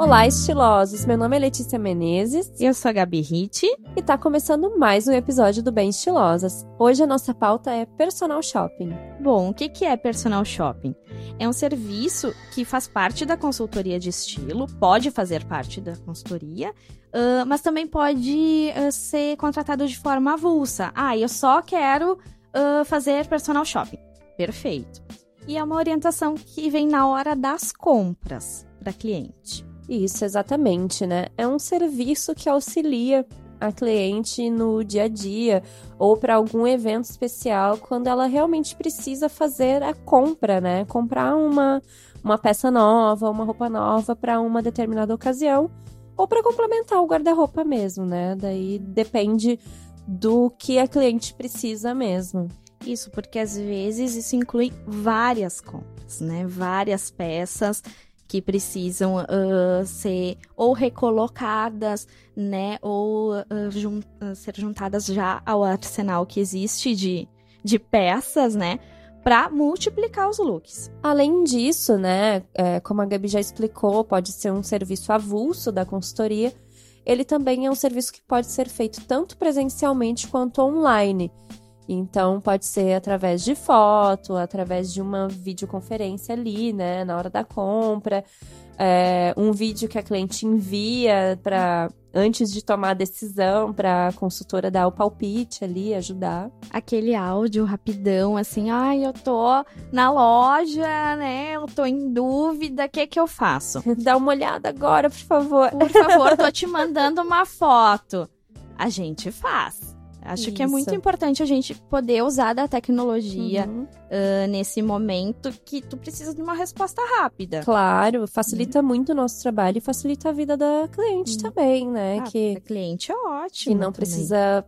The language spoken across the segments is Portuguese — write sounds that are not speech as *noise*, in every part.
Olá, estilosos! Meu nome é Letícia Menezes. Eu sou a Gabi Ritt. E tá começando mais um episódio do Bem Estilosas. Hoje a nossa pauta é personal shopping. Bom, o que é personal shopping? É um serviço que faz parte da consultoria de estilo, pode fazer parte da consultoria, uh, mas também pode uh, ser contratado de forma avulsa. Ah, eu só quero uh, fazer personal shopping. Perfeito. E é uma orientação que vem na hora das compras para cliente. Isso, exatamente, né? É um serviço que auxilia a cliente no dia a dia ou para algum evento especial quando ela realmente precisa fazer a compra, né? Comprar uma, uma peça nova, uma roupa nova para uma determinada ocasião ou para complementar o guarda-roupa mesmo, né? Daí depende do que a cliente precisa mesmo. Isso, porque às vezes isso inclui várias compras, né? Várias peças que precisam uh, ser ou recolocadas, né, ou uh, jun ser juntadas já ao arsenal que existe de, de peças, né, para multiplicar os looks. Além disso, né, é, como a Gabi já explicou, pode ser um serviço avulso da consultoria. Ele também é um serviço que pode ser feito tanto presencialmente quanto online. Então, pode ser através de foto, através de uma videoconferência ali, né, na hora da compra, é, um vídeo que a cliente envia para antes de tomar a decisão para a consultora dar o palpite ali, ajudar. Aquele áudio rapidão, assim, ai, eu tô na loja, né? Eu tô em dúvida, o que que eu faço? *laughs* Dá uma olhada agora, por favor. Por favor, tô te *laughs* mandando uma foto. A gente faz. Acho Isso. que é muito importante a gente poder usar da tecnologia uhum. uh, nesse momento que tu precisa de uma resposta rápida. Claro, facilita uhum. muito o nosso trabalho e facilita a vida da cliente uhum. também, né? Ah, que a cliente é ótimo. Que não também. precisa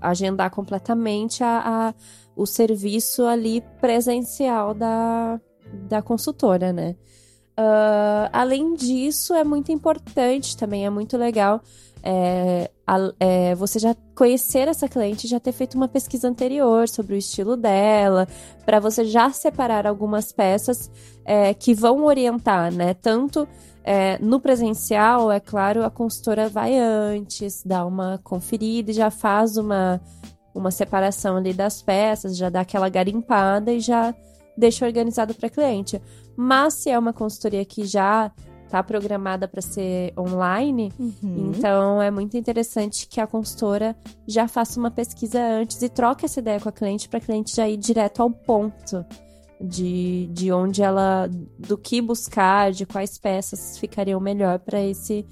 agendar completamente a, a, o serviço ali presencial da, da consultora, né? Uh, além disso, é muito importante também, é muito legal é, a, é, você já conhecer essa cliente, já ter feito uma pesquisa anterior sobre o estilo dela, para você já separar algumas peças é, que vão orientar, né? Tanto é, no presencial, é claro, a consultora vai antes, dá uma conferida e já faz uma, uma separação ali das peças, já dá aquela garimpada e já deixa organizado para cliente. Mas se é uma consultoria que já tá programada para ser online, uhum. então é muito interessante que a consultora já faça uma pesquisa antes e troque essa ideia com a cliente para a cliente já ir direto ao ponto de, de onde ela, do que buscar, de quais peças ficariam melhor para esse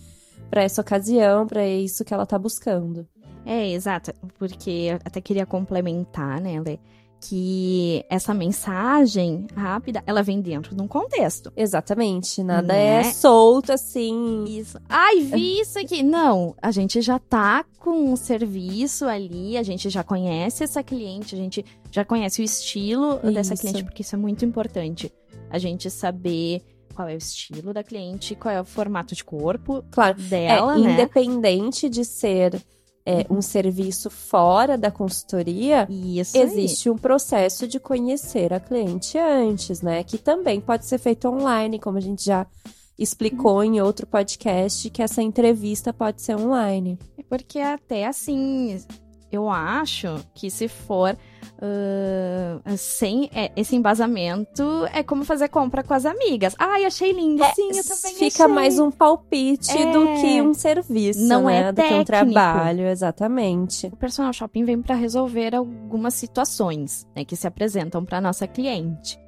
para essa ocasião, para isso que ela tá buscando. É, exato, porque eu até queria complementar, né, Lê? Que essa mensagem rápida, ela vem dentro de um contexto. Exatamente, nada né? é solto assim. Isso. Ai, vi isso aqui. Não, a gente já tá com um serviço ali, a gente já conhece essa cliente, a gente já conhece o estilo isso. dessa cliente, porque isso é muito importante. A gente saber qual é o estilo da cliente, qual é o formato de corpo claro, dela, é, né? Independente de ser é, um serviço fora da consultoria, Isso existe aí. um processo de conhecer a cliente antes, né? Que também pode ser feito online, como a gente já explicou em outro podcast, que essa entrevista pode ser online. É porque até assim, eu acho que se for uh, sem é, esse embasamento, é como fazer compra com as amigas. Ai, achei lindo. É, Sim, eu também Fica achei. mais um palpite é. do que um serviço, Não né? é do técnico. que um trabalho, exatamente. O personal shopping vem para resolver algumas situações né, que se apresentam para nossa cliente.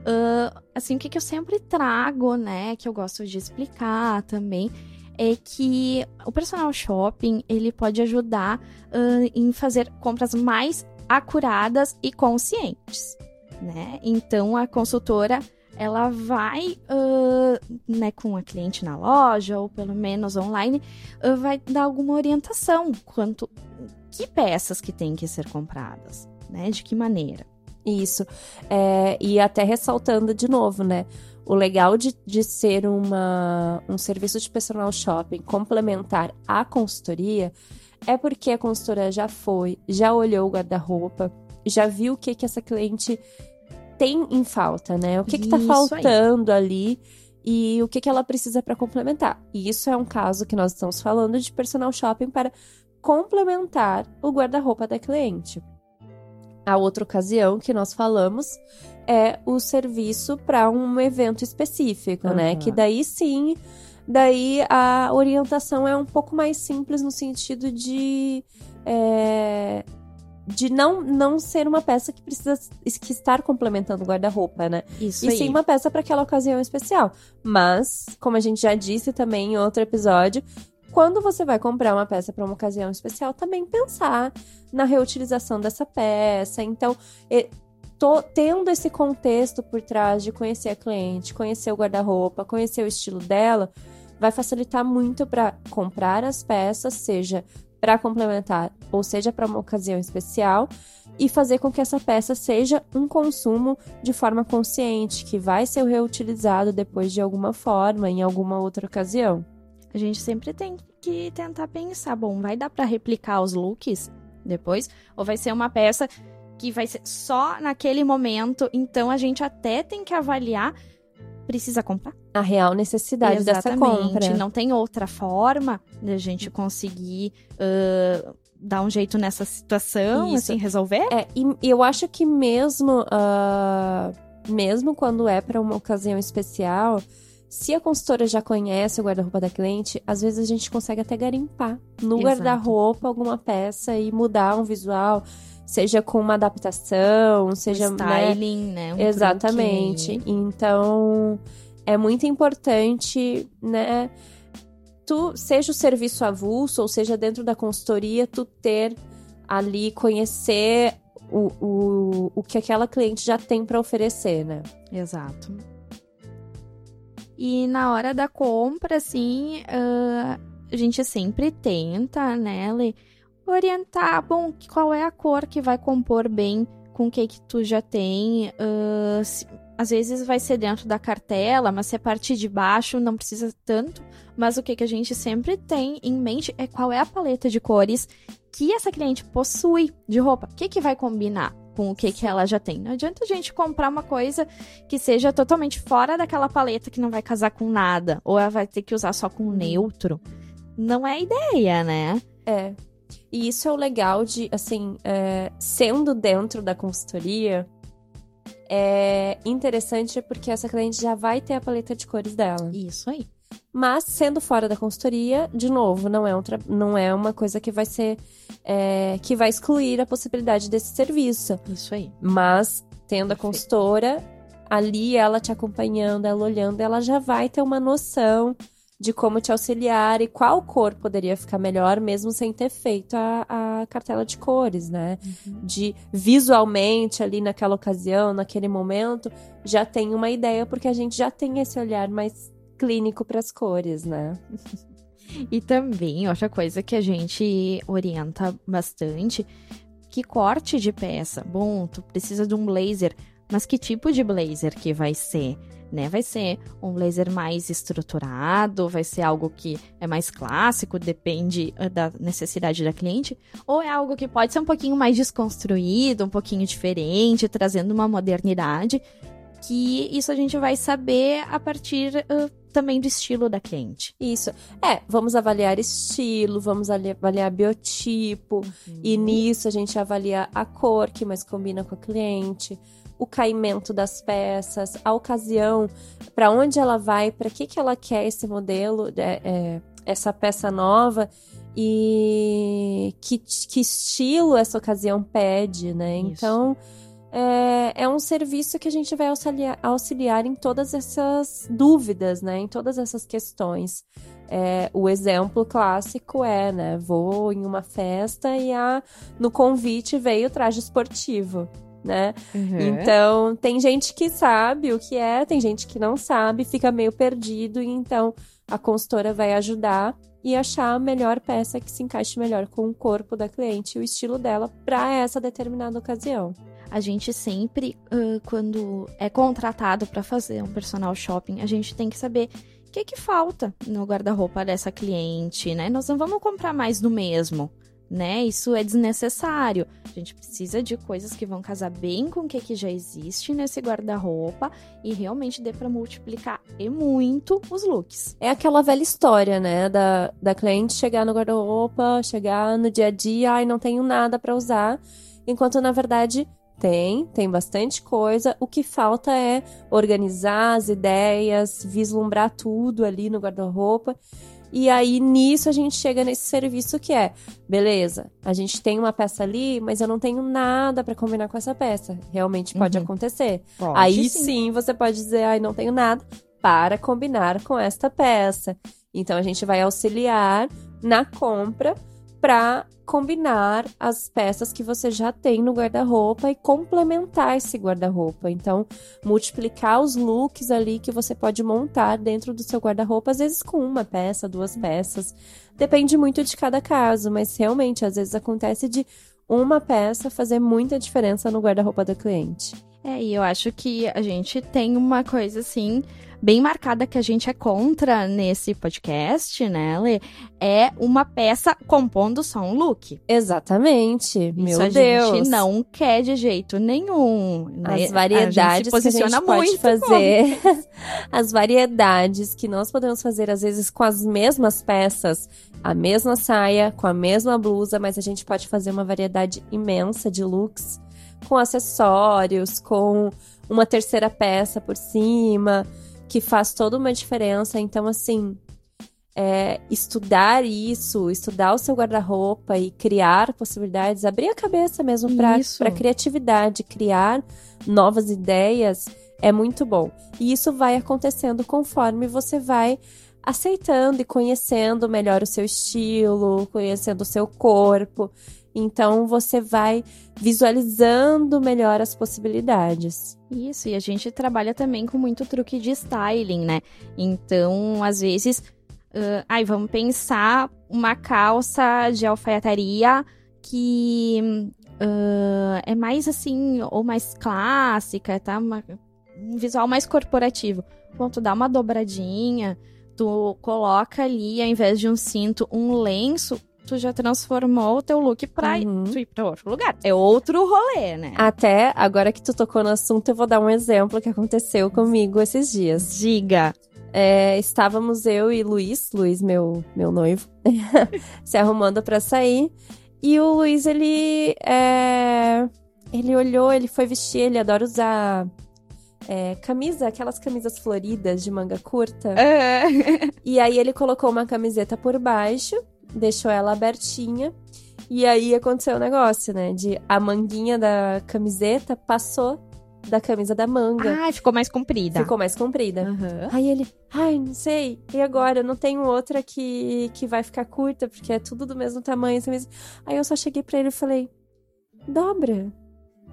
Uh, assim, o que, que eu sempre trago, né, que eu gosto de explicar também, é que o personal shopping ele pode ajudar uh, em fazer compras mais acuradas e conscientes, né? Então a consultora ela vai, uh, né, com a cliente na loja ou pelo menos online, uh, vai dar alguma orientação quanto que peças que tem que ser compradas, né? De que maneira? Isso. É, e até ressaltando de novo, né? O legal de, de ser uma, um serviço de personal shopping complementar à consultoria é porque a consultora já foi, já olhou o guarda-roupa, já viu o que, que essa cliente tem em falta, né? O que, que tá faltando aí. ali. e o que, que ela precisa para complementar. E isso é um caso que nós estamos falando de personal shopping para complementar o guarda-roupa da cliente. A outra ocasião que nós falamos é o serviço para um evento específico, uhum. né? Que daí sim, daí a orientação é um pouco mais simples no sentido de é, de não, não ser uma peça que precisa que estar complementando o guarda-roupa, né? Isso e aí. sim uma peça para aquela ocasião especial. Mas, como a gente já disse também em outro episódio, quando você vai comprar uma peça para uma ocasião especial, também pensar na reutilização dessa peça. Então, tô tendo esse contexto por trás de conhecer a cliente, conhecer o guarda-roupa, conhecer o estilo dela, vai facilitar muito para comprar as peças, seja para complementar, ou seja, para uma ocasião especial, e fazer com que essa peça seja um consumo de forma consciente, que vai ser reutilizado depois de alguma forma, em alguma outra ocasião. A gente sempre tem que tentar pensar, bom, vai dar para replicar os looks depois, ou vai ser uma peça que vai ser só naquele momento, então a gente até tem que avaliar precisa comprar. A real necessidade Exatamente. dessa compra. Não tem outra forma da gente conseguir uh, dar um jeito nessa situação, Isso. assim, resolver? É, e eu acho que mesmo, uh, mesmo quando é para uma ocasião especial, se a consultora já conhece o guarda-roupa da cliente, às vezes a gente consegue até garimpar no guarda-roupa alguma peça e mudar um visual seja com uma adaptação, seja um styling, né? né? Um Exatamente. Então, é muito importante, né? Tu, seja o serviço avulso, ou seja dentro da consultoria, tu ter ali, conhecer o, o, o que aquela cliente já tem para oferecer, né? Exato. E na hora da compra, assim, uh, a gente sempre tenta, né, Lê, orientar, bom, qual é a cor que vai compor bem com o que que tu já tem. Uh, se, às vezes vai ser dentro da cartela, mas se é parte de baixo não precisa tanto. Mas o que, que a gente sempre tem em mente é qual é a paleta de cores que essa cliente possui de roupa. O que, que vai combinar com o que, que ela já tem. Não adianta a gente comprar uma coisa que seja totalmente fora daquela paleta que não vai casar com nada. Ou ela vai ter que usar só com neutro. Não é ideia, né? É. E isso é o legal de, assim, é, sendo dentro da consultoria, é interessante porque essa cliente já vai ter a paleta de cores dela. Isso aí. Mas sendo fora da consultoria, de novo, não é, um não é uma coisa que vai ser. É, que vai excluir a possibilidade desse serviço. Isso aí. Mas tendo Perfeito. a consultora, ali ela te acompanhando, ela olhando, ela já vai ter uma noção de como te auxiliar e qual cor poderia ficar melhor, mesmo sem ter feito a, a cartela de cores, né? Uhum. De visualmente ali naquela ocasião, naquele momento, já tem uma ideia, porque a gente já tem esse olhar mais clínico para as cores, né? *laughs* e também, outra coisa que a gente orienta bastante, que corte de peça. Bom, tu precisa de um blazer, mas que tipo de blazer que vai ser? Né? Vai ser um blazer mais estruturado, vai ser algo que é mais clássico, depende ah, da necessidade da cliente, ou é algo que pode ser um pouquinho mais desconstruído, um pouquinho diferente, trazendo uma modernidade, que isso a gente vai saber a partir uh, também do estilo da cliente. Isso. É, vamos avaliar estilo, vamos avaliar biotipo, uhum. e nisso a gente avalia a cor que mais combina com a cliente o caimento das peças, a ocasião, para onde ela vai, para que, que ela quer esse modelo, é, é, essa peça nova e que, que estilo essa ocasião pede, né? Isso. Então. É, é, um serviço que a gente vai auxiliar, auxiliar, em todas essas dúvidas, né? Em todas essas questões. É, o exemplo clássico é, né? Vou em uma festa e a, no convite veio traje esportivo né? Uhum. Então, tem gente que sabe o que é, tem gente que não sabe, fica meio perdido, e então a consultora vai ajudar e achar a melhor peça que se encaixe melhor com o corpo da cliente e o estilo dela para essa determinada ocasião. A gente sempre, uh, quando é contratado para fazer um personal shopping, a gente tem que saber o que, que falta no guarda-roupa dessa cliente, né? Nós não vamos comprar mais do mesmo né? Isso é desnecessário. A gente precisa de coisas que vão casar bem com o que, que já existe nesse guarda-roupa e realmente dê para multiplicar e muito os looks. É aquela velha história, né? Da, da cliente chegar no guarda-roupa, chegar no dia a dia, ai, não tenho nada para usar. Enquanto, na verdade, tem, tem bastante coisa. O que falta é organizar as ideias, vislumbrar tudo ali no guarda-roupa. E aí nisso a gente chega nesse serviço que é, beleza, a gente tem uma peça ali, mas eu não tenho nada para combinar com essa peça. Realmente pode uhum. acontecer. Pode, aí sim. sim você pode dizer, ai, não tenho nada para combinar com esta peça. Então a gente vai auxiliar na compra para combinar as peças que você já tem no guarda-roupa e complementar esse guarda-roupa. Então, multiplicar os looks ali que você pode montar dentro do seu guarda-roupa, às vezes com uma peça, duas peças. Depende muito de cada caso, mas realmente às vezes acontece de uma peça fazer muita diferença no guarda-roupa da cliente. É, e eu acho que a gente tem uma coisa assim bem marcada que a gente é contra nesse podcast, né, Lê? É uma peça compondo só um look. Exatamente. Isso Meu a Deus. gente não quer de jeito nenhum. Né? As variedades a que a gente pode fazer. *laughs* as variedades que nós podemos fazer, às vezes, com as mesmas peças, a mesma saia, com a mesma blusa, mas a gente pode fazer uma variedade imensa de looks com acessórios, com uma terceira peça por cima que faz toda uma diferença. Então, assim, é, estudar isso, estudar o seu guarda-roupa e criar possibilidades, abrir a cabeça mesmo para criatividade, criar novas ideias é muito bom. E isso vai acontecendo conforme você vai aceitando e conhecendo melhor o seu estilo, conhecendo o seu corpo. Então você vai visualizando melhor as possibilidades. Isso, e a gente trabalha também com muito truque de styling, né? Então, às vezes, uh, vamos pensar uma calça de alfaiataria que uh, é mais assim, ou mais clássica, tá? Uma, um visual mais corporativo. Bom, tu dá uma dobradinha, tu coloca ali, ao invés de um cinto, um lenço, tu já transformou o teu look pra uhum. ir pra outro lugar. É outro rolê, né? Até agora que tu tocou no assunto, eu vou dar um exemplo que aconteceu comigo esses dias. Diga. É, estávamos eu e Luiz, Luiz, meu, meu noivo, *laughs* se arrumando para sair. E o Luiz, ele. É, ele olhou, ele foi vestir, ele adora usar é, camisa, aquelas camisas floridas de manga curta. É. E aí ele colocou uma camiseta por baixo deixou ela abertinha. E aí aconteceu o um negócio, né? De a manguinha da camiseta passou da camisa da manga. Ah, ficou mais comprida. Ficou mais comprida. Uhum. Aí ele, ai, não sei. E agora? Eu não tenho outra que, que vai ficar curta, porque é tudo do mesmo tamanho. Mesmo... Aí eu só cheguei pra ele e falei, dobra.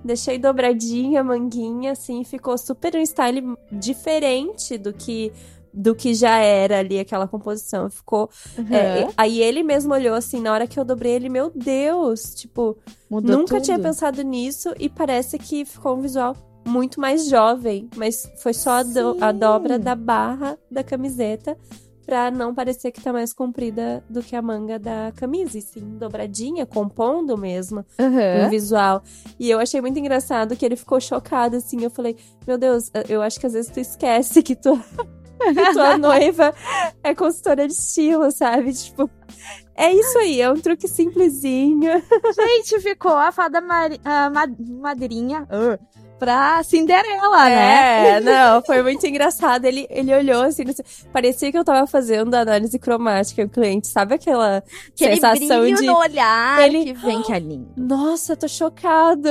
Deixei dobradinha a manguinha, assim, ficou super um style diferente do que do que já era ali aquela composição. Ficou. Uhum. É, aí ele mesmo olhou assim, na hora que eu dobrei, ele, meu Deus, tipo, Mudou nunca tudo. tinha pensado nisso e parece que ficou um visual muito mais jovem, mas foi só a, do, a dobra da barra da camiseta pra não parecer que tá mais comprida do que a manga da camisa, e sim dobradinha, compondo mesmo uhum. o visual. E eu achei muito engraçado que ele ficou chocado, assim, eu falei, meu Deus, eu acho que às vezes tu esquece que tu *laughs* tua noiva é consultora de estilo, sabe? Tipo, é isso aí, é um truque simplesinho. Gente, ficou a fada mari, madrinha uh, pra Cinderela, né? É, *laughs* não, foi muito engraçado. Ele, ele olhou assim, parecia que eu tava fazendo análise cromática o cliente, sabe aquela Aquele sensação de. no olhar ele... que vem que é lindo. Nossa, tô chocado.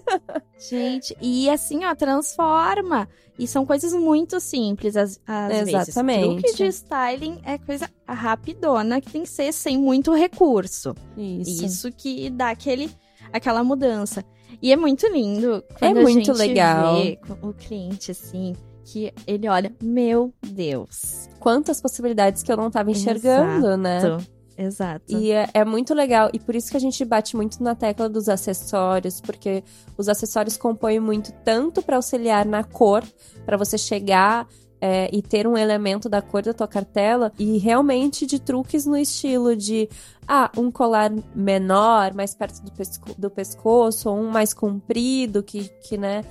*laughs* Gente, e assim, ó, transforma. E são coisas muito simples, às, às Exatamente. vezes. Truque de styling é coisa rapidona, que tem que ser sem muito recurso. Isso. Isso que dá aquele, aquela mudança. E é muito lindo quando é muito legal. vê o cliente, assim, que ele olha, meu Deus. Quantas possibilidades que eu não estava enxergando, né? Exato. né? Exato. E é, é, muito legal. E por isso que a gente bate muito na tecla dos acessórios, porque os acessórios compõem muito tanto para auxiliar na cor, para você chegar é, e ter um elemento da cor da tua cartela e realmente de truques no estilo de ah, um colar menor, mais perto do, pesco do pescoço, ou um mais comprido, que, que né,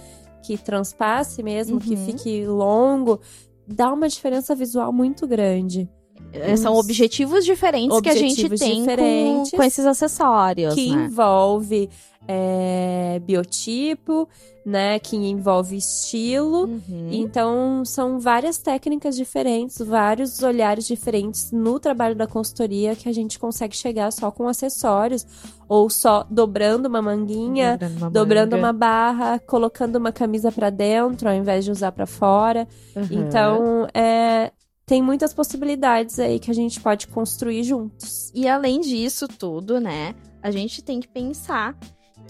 que transpasse mesmo, uhum. que fique longo, dá uma diferença visual muito grande. É, são objetivos diferentes objetivos que a gente tem com, com, esses acessórios. Que né? envolve é, biotipo, né? Que envolve estilo. Uhum. Então, são várias técnicas diferentes, vários olhares diferentes no trabalho da consultoria que a gente consegue chegar só com acessórios, ou só dobrando uma manguinha, dobrando uma, dobrando uma barra, colocando uma camisa para dentro, ao invés de usar para fora. Uhum. Então, é, tem muitas possibilidades aí que a gente pode construir juntos. E além disso tudo, né, a gente tem que pensar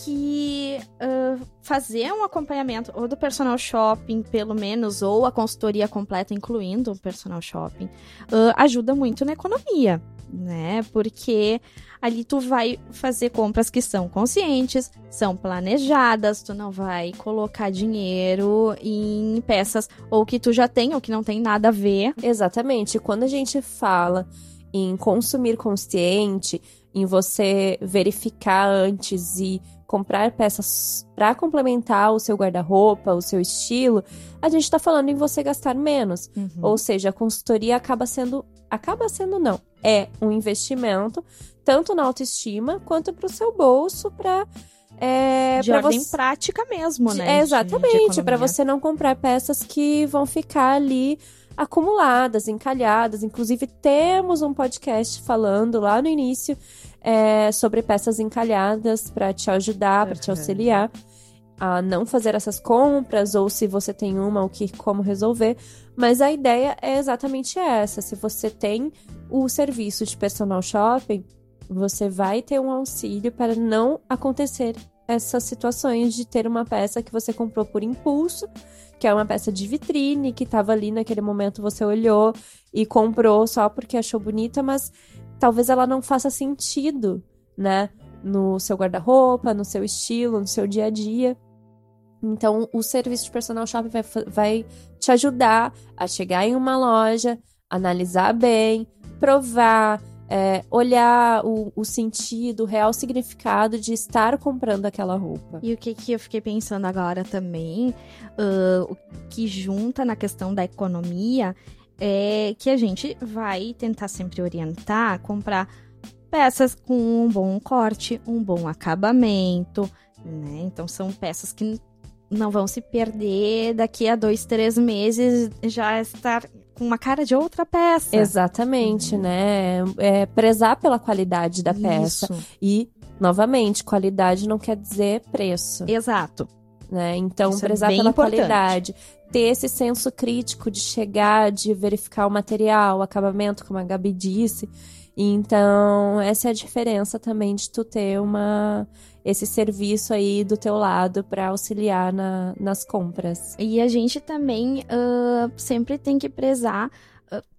que uh, fazer um acompanhamento ou do personal shopping, pelo menos, ou a consultoria completa, incluindo o personal shopping, uh, ajuda muito na economia, né? Porque ali tu vai fazer compras que são conscientes, são planejadas, tu não vai colocar dinheiro em peças ou que tu já tem ou que não tem nada a ver. Exatamente. Quando a gente fala em consumir consciente, em você verificar antes e comprar peças para complementar o seu guarda-roupa, o seu estilo, a gente está falando em você gastar menos. Uhum. Ou seja, a consultoria acaba sendo. Acaba sendo, não. É um investimento, tanto na autoestima quanto para o seu bolso, para. É, de ordem você... prática mesmo, né? É, exatamente, para você não comprar peças que vão ficar ali acumuladas, encalhadas. Inclusive, temos um podcast falando lá no início é, sobre peças encalhadas para te ajudar, para te auxiliar a não fazer essas compras ou se você tem uma, o que como resolver. Mas a ideia é exatamente essa. Se você tem o serviço de personal shopping, você vai ter um auxílio para não acontecer essas situações de ter uma peça que você comprou por impulso, que é uma peça de vitrine, que estava ali naquele momento você olhou e comprou só porque achou bonita, mas talvez ela não faça sentido, né? No seu guarda-roupa, no seu estilo, no seu dia a dia. Então, o serviço de personal shopping vai, vai te ajudar a chegar em uma loja, analisar bem, provar, é, olhar o, o, sentido, o real significado de estar comprando aquela roupa. E o que, que eu fiquei pensando agora também, uh, o que junta na questão da economia é que a gente vai tentar sempre orientar, comprar peças com um bom corte, um bom acabamento, né? Então são peças que não vão se perder daqui a dois, três meses já estar com uma cara de outra peça. Exatamente, uhum. né? É prezar pela qualidade da peça. Isso. E, novamente, qualidade não quer dizer preço. Exato. Né? Então, Isso é prezar é pela importante. qualidade ter esse senso crítico de chegar, de verificar o material, o acabamento, como a Gabi disse. Então, essa é a diferença também de tu ter uma esse serviço aí do teu lado para auxiliar na, nas compras. E a gente também uh, sempre tem que prezar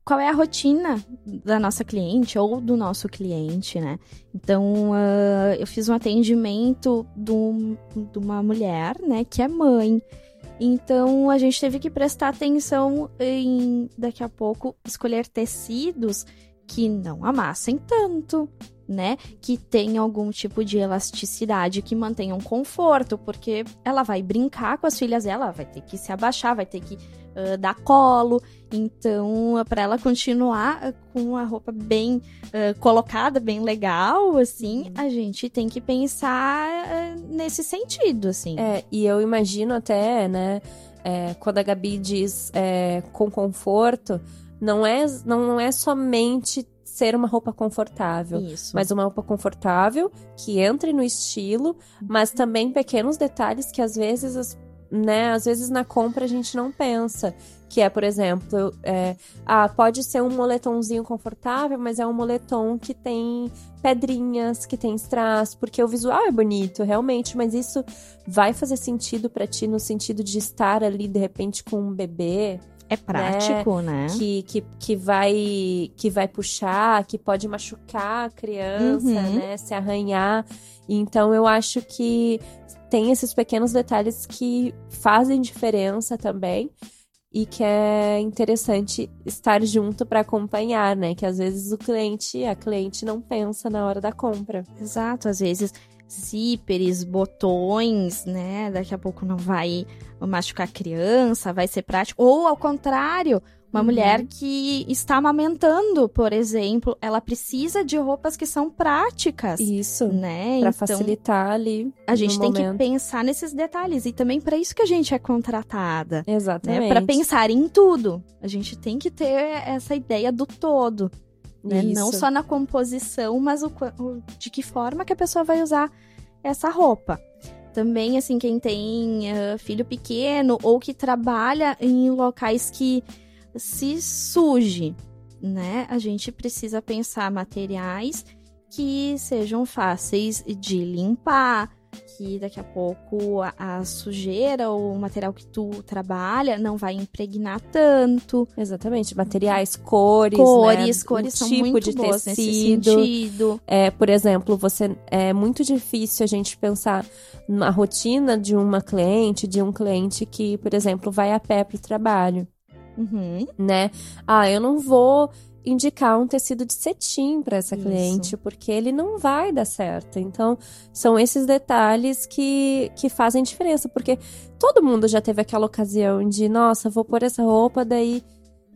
qual é a rotina da nossa cliente ou do nosso cliente, né? Então, uh, eu fiz um atendimento de uma mulher, né, que é mãe. Então a gente teve que prestar atenção em daqui a pouco escolher tecidos que não amassem tanto, né? Que tenham algum tipo de elasticidade, que mantenham conforto, porque ela vai brincar com as filhas dela, vai ter que se abaixar, vai ter que uh, dar colo. Então, para ela continuar com a roupa bem uh, colocada, bem legal, assim, a gente tem que pensar uh, nesse sentido, assim. É, e eu imagino até, né, é, quando a Gabi diz é, com conforto, não é, não é somente ser uma roupa confortável, Isso. mas uma roupa confortável que entre no estilo, mas também pequenos detalhes que às vezes as né? Às vezes na compra a gente não pensa. Que é, por exemplo, é, ah, pode ser um moletomzinho confortável, mas é um moletom que tem pedrinhas, que tem strass, porque o visual é bonito, realmente, mas isso vai fazer sentido para ti no sentido de estar ali, de repente, com um bebê, é prático, né? né? Que, que, que, vai, que vai puxar, que pode machucar a criança, uhum. né? Se arranhar. Então, eu acho que tem esses pequenos detalhes que fazem diferença também. e que é interessante estar junto para acompanhar, né? Que às vezes o cliente, a cliente não pensa na hora da compra. Exato, às vezes zíperes, botões, né? Daqui a pouco não vai machucar a criança, vai ser prático. Ou ao contrário, uma uhum. mulher que está amamentando, por exemplo, ela precisa de roupas que são práticas. Isso. Né? Para então, facilitar ali. A gente tem momento. que pensar nesses detalhes. E também para isso que a gente é contratada. Né? Exatamente. Né? Para pensar em tudo. A gente tem que ter essa ideia do todo. Né? Não só na composição, mas o, o, de que forma que a pessoa vai usar essa roupa. Também, assim, quem tem uh, filho pequeno ou que trabalha em locais que se suje, né? A gente precisa pensar materiais que sejam fáceis de limpar, que daqui a pouco a, a, sujeira ou o material que tu trabalha não vai impregnar tanto. Exatamente, materiais, cores, cores, né? cores o são tipo muito de boas tecido. nesse sentido. É, por exemplo, você é muito difícil a gente pensar na rotina de uma cliente, de um cliente que, por exemplo, vai a pé para o trabalho. Uhum. Né? Ah, eu não vou indicar um tecido de cetim para essa Isso. cliente, porque ele não vai dar certo. Então, são esses detalhes que, que fazem diferença, porque todo mundo já teve aquela ocasião de, nossa, vou pôr essa roupa, daí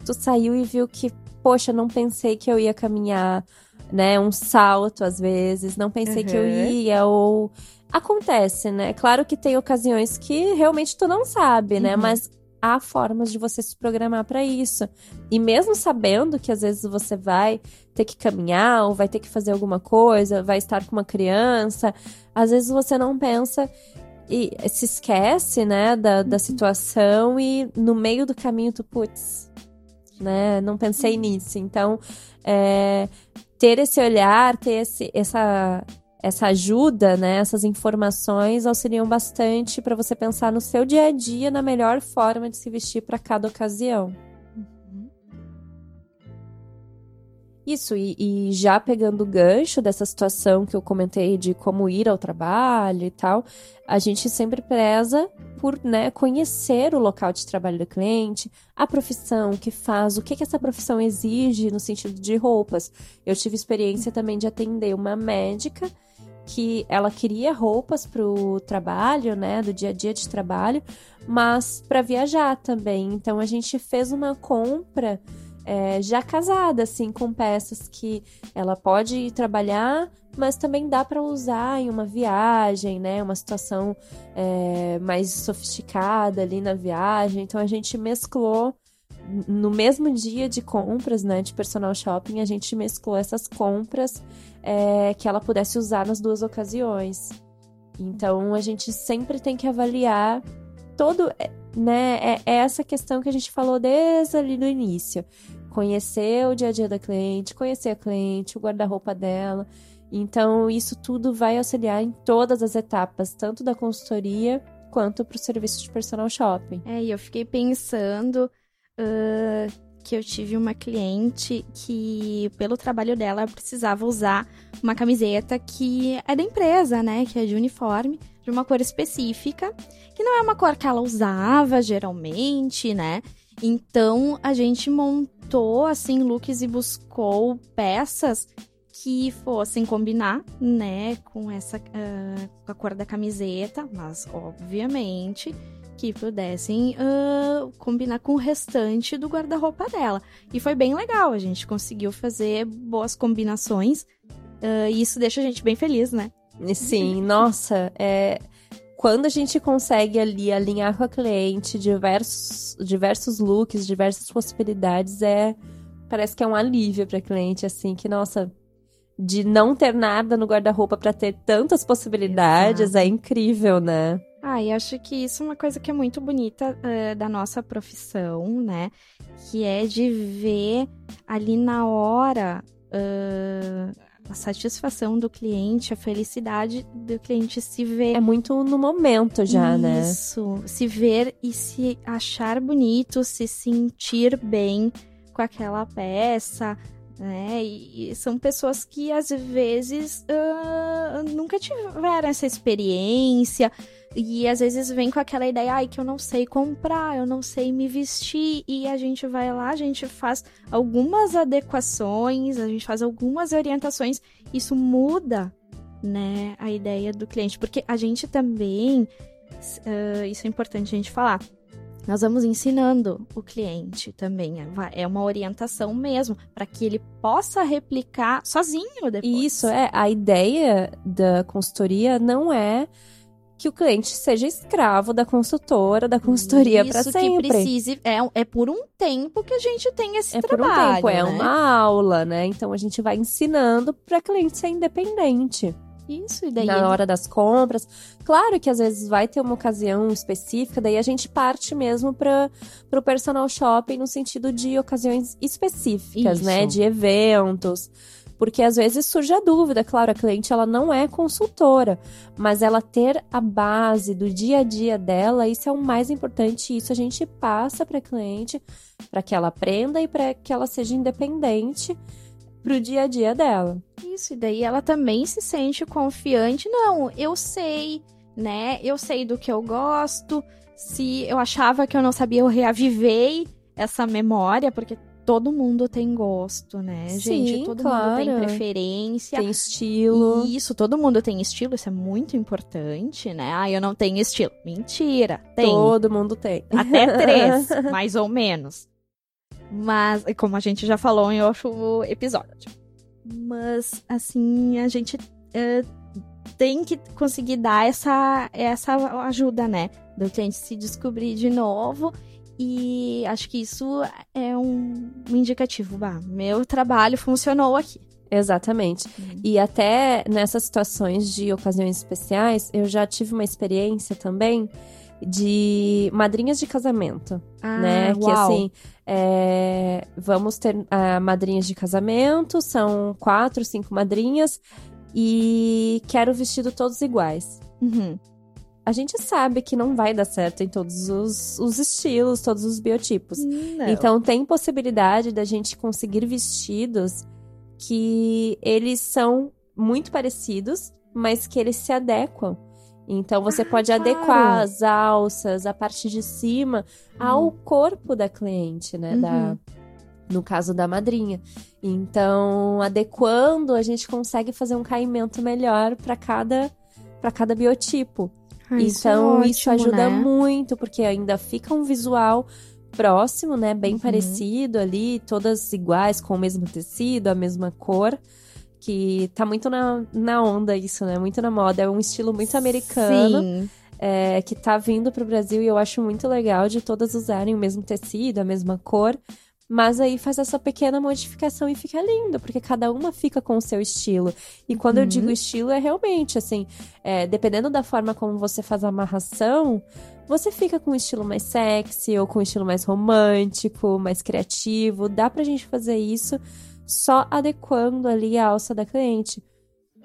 tu saiu e viu que, poxa, não pensei que eu ia caminhar, né, um salto às vezes, não pensei uhum. que eu ia, ou acontece, né? Claro que tem ocasiões que realmente tu não sabe, né? Uhum. Mas há formas de você se programar para isso. E mesmo sabendo que às vezes você vai ter que caminhar ou vai ter que fazer alguma coisa, vai estar com uma criança, às vezes você não pensa e se esquece, né, da, da uhum. situação e no meio do caminho tu, putz, né, não pensei uhum. nisso. Então, é, ter esse olhar, ter esse, essa essa ajuda, né, essas informações auxiliam bastante para você pensar no seu dia a dia na melhor forma de se vestir para cada ocasião. Uhum. Isso, e, e, já pegando o gancho dessa situação que eu comentei de como ir ao trabalho e tal, a gente sempre preza por né, conhecer o local de trabalho do cliente, a profissão que faz, o que, que essa profissão exige no sentido de roupas. Eu tive experiência também de atender uma médica que ela queria roupas para o trabalho, né, do dia a dia de trabalho, mas para viajar também. Então a gente fez uma compra é, já casada, assim, com peças que ela pode ir trabalhar, mas também dá para usar em uma viagem, né, uma situação é, mais sofisticada ali na viagem. Então a gente mesclou no mesmo dia de compras, né, de personal shopping, a gente mesclou essas compras é, que ela pudesse usar nas duas ocasiões. Então a gente sempre tem que avaliar todo, né? É, é essa questão que a gente falou desde ali no início. Conhecer o dia a dia da cliente, conhecer a cliente, o guarda-roupa dela. Então, isso tudo vai auxiliar em todas as etapas, tanto da consultoria quanto para o serviço de personal shopping. É, e eu fiquei pensando uh, que eu tive uma cliente que, pelo trabalho dela, precisava usar uma camiseta que é da empresa, né? Que é de uniforme, de uma cor específica, que não é uma cor que ela usava geralmente, né? Então a gente montou assim looks e buscou peças que fossem combinar, né, com essa uh, com a cor da camiseta, mas obviamente que pudessem uh, combinar com o restante do guarda-roupa dela. E foi bem legal, a gente conseguiu fazer boas combinações. Uh, e isso deixa a gente bem feliz, né? Sim, *laughs* nossa, é quando a gente consegue ali alinhar com a cliente diversos, diversos looks, diversas possibilidades, é parece que é um alívio para a cliente, assim, que nossa, de não ter nada no guarda-roupa para ter tantas possibilidades Exato. é incrível, né? Ah, e acho que isso é uma coisa que é muito bonita uh, da nossa profissão, né? Que é de ver ali na hora uh, a satisfação do cliente, a felicidade do cliente se ver. É muito no momento já, isso, né? Isso, se ver e se achar bonito, se sentir bem com aquela peça, né? E, são pessoas que às vezes uh, nunca tiveram essa experiência, E às vezes vem com aquela ideia, ai, que eu não sei comprar, eu não sei me vestir. E a gente vai lá, a gente faz algumas adequações, a gente faz algumas orientações. Isso muda, né, a ideia do cliente. Porque a gente também, uh, isso é importante a gente falar, nós vamos ensinando o cliente também. É, é uma orientação mesmo, para que ele possa replicar sozinho depois. Isso, é. A ideia da consultoria não é que o cliente seja escravo da consultora, da consultoria para sempre. que precise, é, é por um tempo que a gente tem esse é trabalho, por um tempo, né? é uma aula, né? Então a gente vai ensinando para cliente ser independente. Isso, e daí. Na ele... hora das compras. Claro que às vezes vai ter uma ocasião específica, daí a gente parte mesmo para o personal shopping no sentido de ocasiões específicas, né? Isso. De eventos. Porque às vezes surge a dúvida, claro, a cliente ela não é consultora, mas ela ter a base do dia a dia dela, isso é o mais importante, isso a gente passa para a cliente para que ela aprenda e para que ela seja independente pro dia a dia dela. Isso, e daí ela também se sente confiante. Não, eu sei, né? Eu sei do que eu gosto. Se eu achava que eu não sabia, eu reavivei essa memória, porque todo mundo tem gosto, né, Sim, gente? Todo claro. mundo tem preferência. Tem estilo. Isso, todo mundo tem estilo, isso é muito importante, né? Ah, eu não tenho estilo. Mentira, tem. Todo mundo tem. Até três, *laughs* mais ou menos. Mas, como a gente já falou em outro episódio. Mas, assim, a gente é, tem que conseguir dar essa, essa ajuda, né? Do cliente se descobrir de novo. E acho que isso é um, um indicativo. Bah, meu trabalho funcionou aqui. Exatamente. Uhum. E até nessas situações de ocasiões especiais, eu já tive uma experiência também de madrinhas de casamento, Ah, né? Que uau. assim, é, vamos ter ah, madrinhas de casamento, são quatro, cinco madrinhas, e quero o vestido todos iguais. Uhum. A gente sabe que não vai dar certo em todos os, os estilos, todos os biotipos. Não. Então tem possibilidade da gente conseguir vestidos que eles são muito parecidos, mas que eles se adequam. Então você pode claro. adequar as alças, a parte de cima ao corpo da cliente, né? Da, Uhum. no caso da madrinha. Então, adequando, a gente consegue fazer um caimento melhor para cada para cada biotipo. Ah, isso é então, isso ótimo, ajuda né? muito, porque ainda fica um visual próximo, né? Bem Uhum. parecido ali, todas iguais, com o mesmo tecido, a mesma cor. Que tá muito na, na onda isso, né? Muito na moda. É um estilo muito americano Sim. é, que tá vindo pro Brasil e eu acho muito legal de todas usarem o mesmo tecido, a mesma cor. Mas aí faz essa pequena modificação e fica lindo, porque cada uma fica com o seu estilo. E quando eu Uhum. digo estilo, é realmente assim, é, dependendo da forma como você faz a amarração, você fica com um estilo mais sexy ou com um estilo mais romântico, mais criativo. Dá pra gente fazer isso só adequando ali a alça da cliente.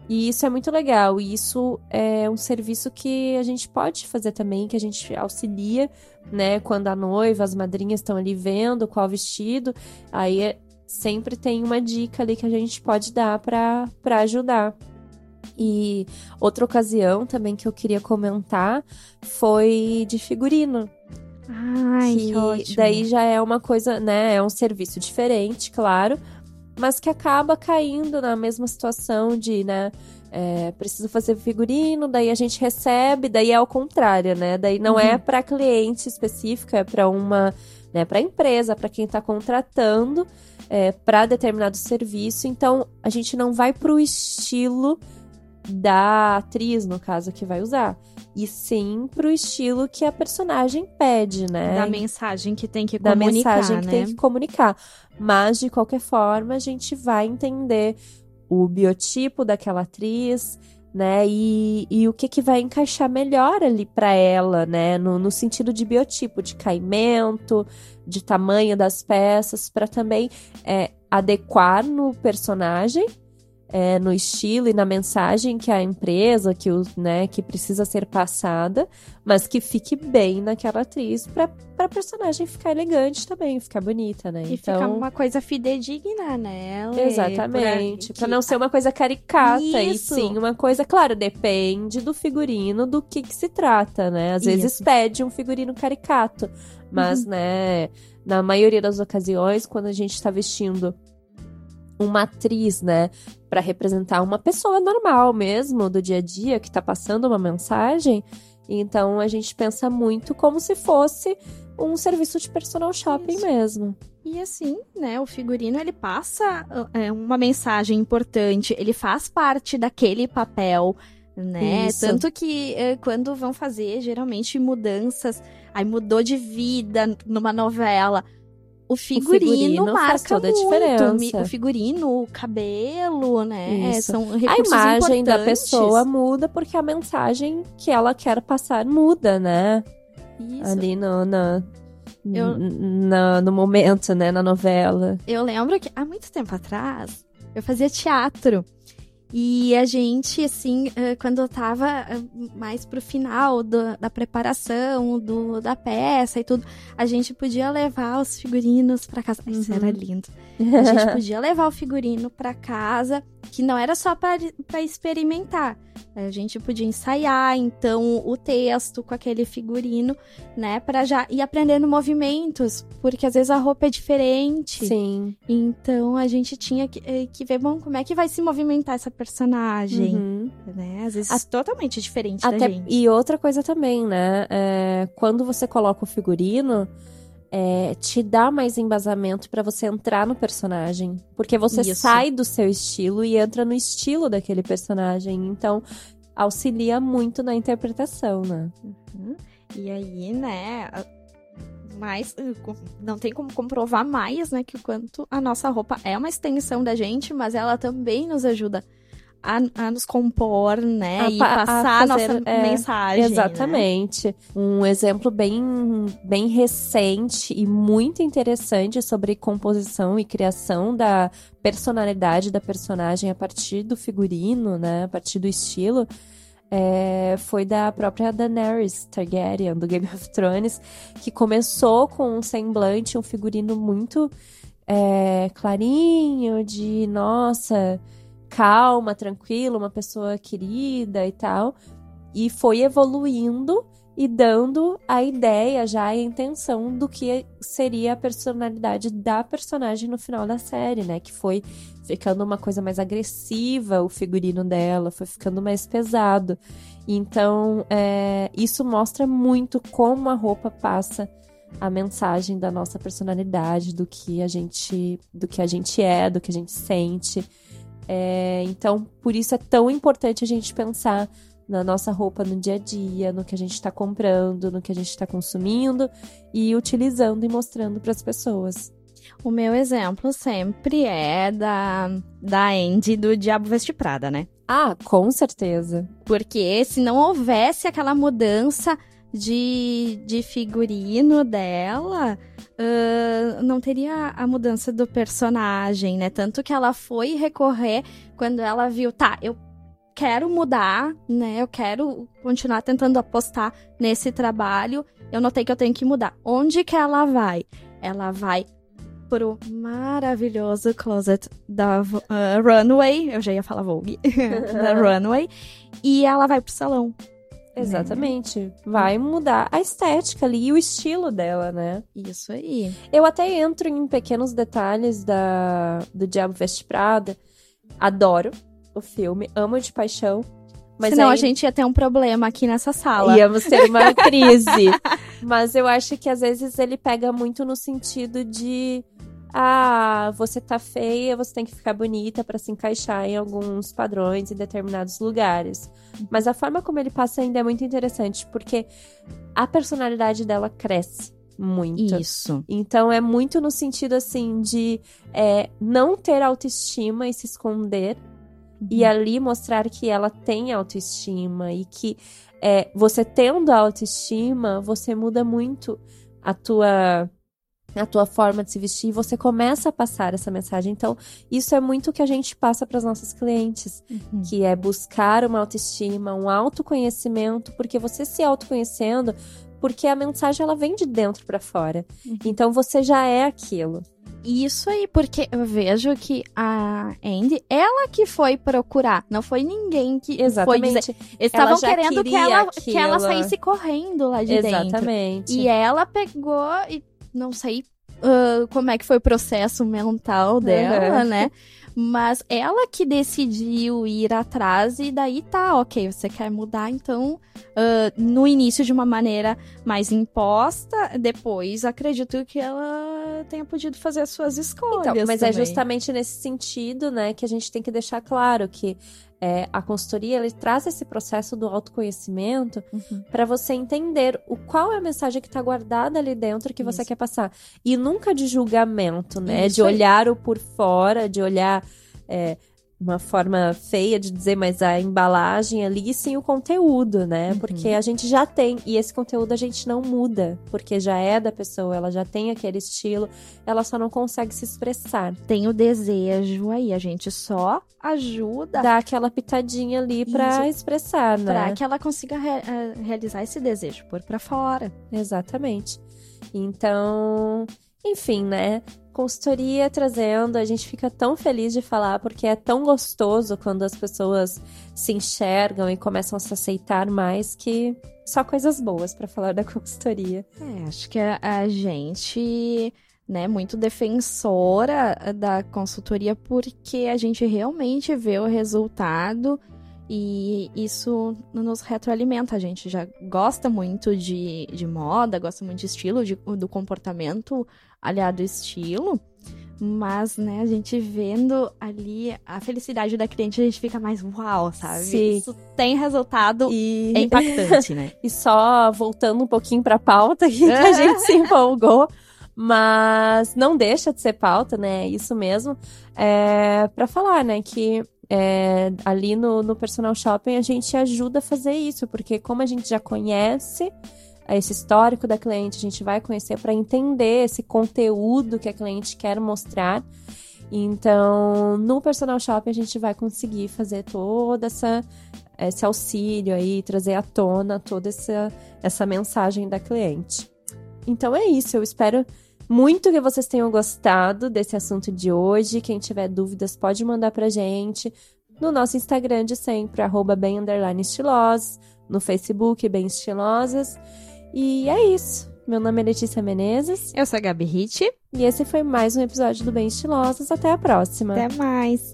E isso é muito legal. E isso é um serviço que a gente pode fazer também, que a gente auxilia, né? Quando a noiva, as madrinhas estão ali vendo qual vestido, aí é- sempre tem uma dica ali que a gente pode dar para ajudar. E outra ocasião também que eu queria comentar foi de figurino. Ai, que, que ótimo. daí já é uma coisa, né? É um serviço diferente, claro, mas que acaba caindo na mesma situação de, né? É, preciso fazer figurino, daí a gente recebe, daí é ao contrário, né? Daí não é Uhum. para cliente específico, é para uma, né? Para empresa, para quem está contratando é, para determinado serviço. Então a gente não vai pro estilo da atriz, no caso, que vai usar. E sim pro estilo que a personagem pede, né? Da mensagem que tem que da comunicar, mensagem que né? tem que comunicar. Mas, de qualquer forma, a gente vai entender o biotipo daquela atriz, né? E, e o que, que vai encaixar melhor ali para ela, né? No, no sentido de biotipo, de caimento, de tamanho das peças, para também é, adequar no personagem. É, no estilo e na mensagem que a empresa, que, o, né, que precisa ser passada, mas que fique bem naquela atriz pra, pra personagem ficar elegante também, ficar bonita, né? E então, ficar uma coisa fidedigna, né? Lê? Exatamente. Pra, Pra que- não ser uma coisa caricata, e Isso. sim uma coisa, claro, depende do figurino, do que, que se trata, né? Às vezes Isso. pede um figurino caricato, mas, né, na maioria das ocasiões, quando a gente tá vestindo uma atriz, né, Pra representar uma pessoa normal mesmo, do dia a dia, que tá passando uma mensagem, então a gente pensa muito como se fosse um serviço de personal shopping Isso. mesmo. E assim, né, o figurino ele passa é, uma mensagem importante, ele faz parte daquele papel, né? Isso. Tanto que é, quando vão fazer geralmente mudanças, aí mudou de vida numa novela. O figurino, figurino faz marca toda a muito. diferença. Mi- O figurino, o cabelo, né? São A recursos imagem da pessoa muda porque a mensagem que ela quer passar muda, né? Isso. Ali no, na, Eu- na- no momento, né? Na novela. Eu lembro que há muito tempo atrás eu fazia teatro. E a gente, assim, eh, quando eu tava eh, mais pro final do- da preparação do, da peça e tudo, a gente podia levar os figurinos pra casa. Isso Uhum. era lindo. A gente *laughs* podia levar o figurino pra casa, que não era só pra pra experimentar. A gente podia ensaiar, então, o texto com aquele figurino, né, pra já ir aprendendo movimentos, porque às vezes a roupa é diferente. Sim. Então a gente tinha que, eh, que ver, bom, como é que vai se movimentar essa personagem, Uhum. né? Às vezes A- totalmente diferente da Até, gente. e outra coisa também, né? É, quando você coloca o figurino, é, te dá mais embasamento pra você entrar no personagem. Porque você Isso. sai do seu estilo e entra no estilo daquele personagem. Então, auxilia muito na interpretação, né? Uhum. E aí, né, eh, com- não tem como comprovar mais, né, que o quanto a nossa roupa é uma extensão da gente, mas ela também nos ajuda a, a nos compor, né, A e passar a, fazer, nossa é, mensagem. né? Exatamente. Um exemplo bem, bem recente e muito interessante sobre composição e criação da personalidade da personagem a partir do figurino, né? A partir do estilo. é, foi da própria Daenerys Targaryen, do Game of Thrones, que começou com um semblante, um figurino muito é, clarinho, de nossa, calma, tranquila, uma pessoa querida e tal. E foi evoluindo e dando a ideia, já a intenção do que seria a personalidade da personagem no final da série, né? Que foi ficando uma coisa mais agressiva, o figurino dela, foi ficando mais pesado. Então, é, isso mostra muito como a roupa passa a mensagem da nossa personalidade, do que a gente, do que a gente é, do que a gente sente. É, então, por isso é tão importante a gente pensar na nossa roupa no dia a dia, no que a gente está comprando, no que a gente está consumindo e utilizando e mostrando para as pessoas. O meu exemplo sempre é da, da Andy do Diabo Veste Prada, né? Ah, com certeza. Porque se não houvesse aquela mudança de, de figurino dela, ah, não teria a mudança do personagem, né? Tanto que ela foi recorrer quando ela viu, tá, eu quero mudar, né? Eu quero continuar tentando apostar nesse trabalho. Eu notei que eu tenho que mudar. Onde que ela vai? Ela vai pro maravilhoso closet da ah, Runway. Eu já ia falar Vogue. *laughs* da *laughs* Runway. E ela vai pro salão. Exatamente. Vai mudar a estética ali e o estilo dela, né? Isso aí. Eu até entro em pequenos detalhes da, do Diabo Veste Prada. Adoro o filme, amo de paixão. Mas Senão aí a gente ia ter um problema aqui nessa sala. íamos ter uma *laughs* crise. Mas eu acho que às vezes ele pega muito no sentido de ah, você tá feia, você tem que ficar bonita pra se encaixar em alguns padrões em determinados lugares. Mas a forma como ele passa ainda é muito interessante, porque a personalidade dela cresce muito. Isso. Então é muito no sentido assim de é, não ter autoestima e se esconder e ali mostrar que ela tem autoestima e que é, você tendo autoestima, você muda muito a tua a tua forma de se vestir e você começa a passar essa mensagem. Então, isso é muito o que a gente passa para as nossas clientes, uhum. que é buscar uma autoestima, um autoconhecimento, porque você se autoconhecendo, porque a mensagem ela vem de dentro para fora. Uhum. Então você já é aquilo. Isso aí, porque eu vejo que a Andy, ela que foi procurar, não foi ninguém que Exatamente. foi dizer. Eles estavam querendo que ela, que ela saísse correndo lá de Exatamente. dentro. Exatamente. E ela pegou e não sei uh, como é que foi o processo mental dela, uhum. né? Mas ela que decidiu ir atrás e daí tá, ok, você quer mudar, então uh, no início de uma maneira mais imposta, depois acredito que ela tenha podido fazer as suas escolhas. Então, mas é também. é justamente nesse sentido, né, que a gente tem que deixar claro que é, a consultoria ele traz esse processo do autoconhecimento uhum. para você entender o qual é a mensagem que está guardada ali dentro que Isso. você quer passar. E nunca de julgamento, né? Isso de olhar o por fora, de olhar. É, uma forma feia de dizer, mas a embalagem ali sim o conteúdo, né? Uhum. Porque a gente já tem, e esse conteúdo a gente não muda, porque já é da pessoa, ela já tem aquele estilo, ela só não consegue se expressar. Tem o desejo aí, a gente só ajuda. Dá aquela pitadinha ali para expressar, né? Pra que ela consiga re eh, realizar esse desejo, pôr pra fora. Exatamente. Então, enfim, né? consultoria trazendo, a gente fica tão feliz de falar porque é tão gostoso quando as pessoas se enxergam e começam a se aceitar mais que só coisas boas para falar da *laughs* consultoria. É, acho que a, a gente né, muito defensora da consultoria porque a gente realmente vê o resultado e isso nos retroalimenta. A gente já gosta muito de, de moda, gosta muito de estilo, de, do comportamento aliado estilo. Mas, né, a gente vendo ali a felicidade da cliente, a gente fica mais uau, sabe? Sim. Isso tem resultado e é impactante, né? *laughs* e só voltando um pouquinho pra pauta que a *laughs* gente se empolgou, mas não deixa de ser pauta, né? Isso mesmo. É, para falar, né, que é, ali no, no personal shopping a gente ajuda a fazer isso, porque como a gente já conhece esse histórico da cliente, a gente vai conhecer para entender esse conteúdo que a cliente quer mostrar. Então, no personal shopping a gente vai conseguir fazer toda essa esse auxílio aí, trazer à tona toda essa, essa mensagem da cliente. Então é isso, eu espero muito que vocês tenham gostado desse assunto de hoje. Quem tiver dúvidas pode mandar pra gente no nosso Instagram de sempre, arroba bem estilosos, no Facebook bem estilosas. E é isso. Meu nome é Letícia Menezes. Eu sou a Gabi Hit. E esse foi mais um episódio do Bem Estilosos. Até a próxima. Até mais.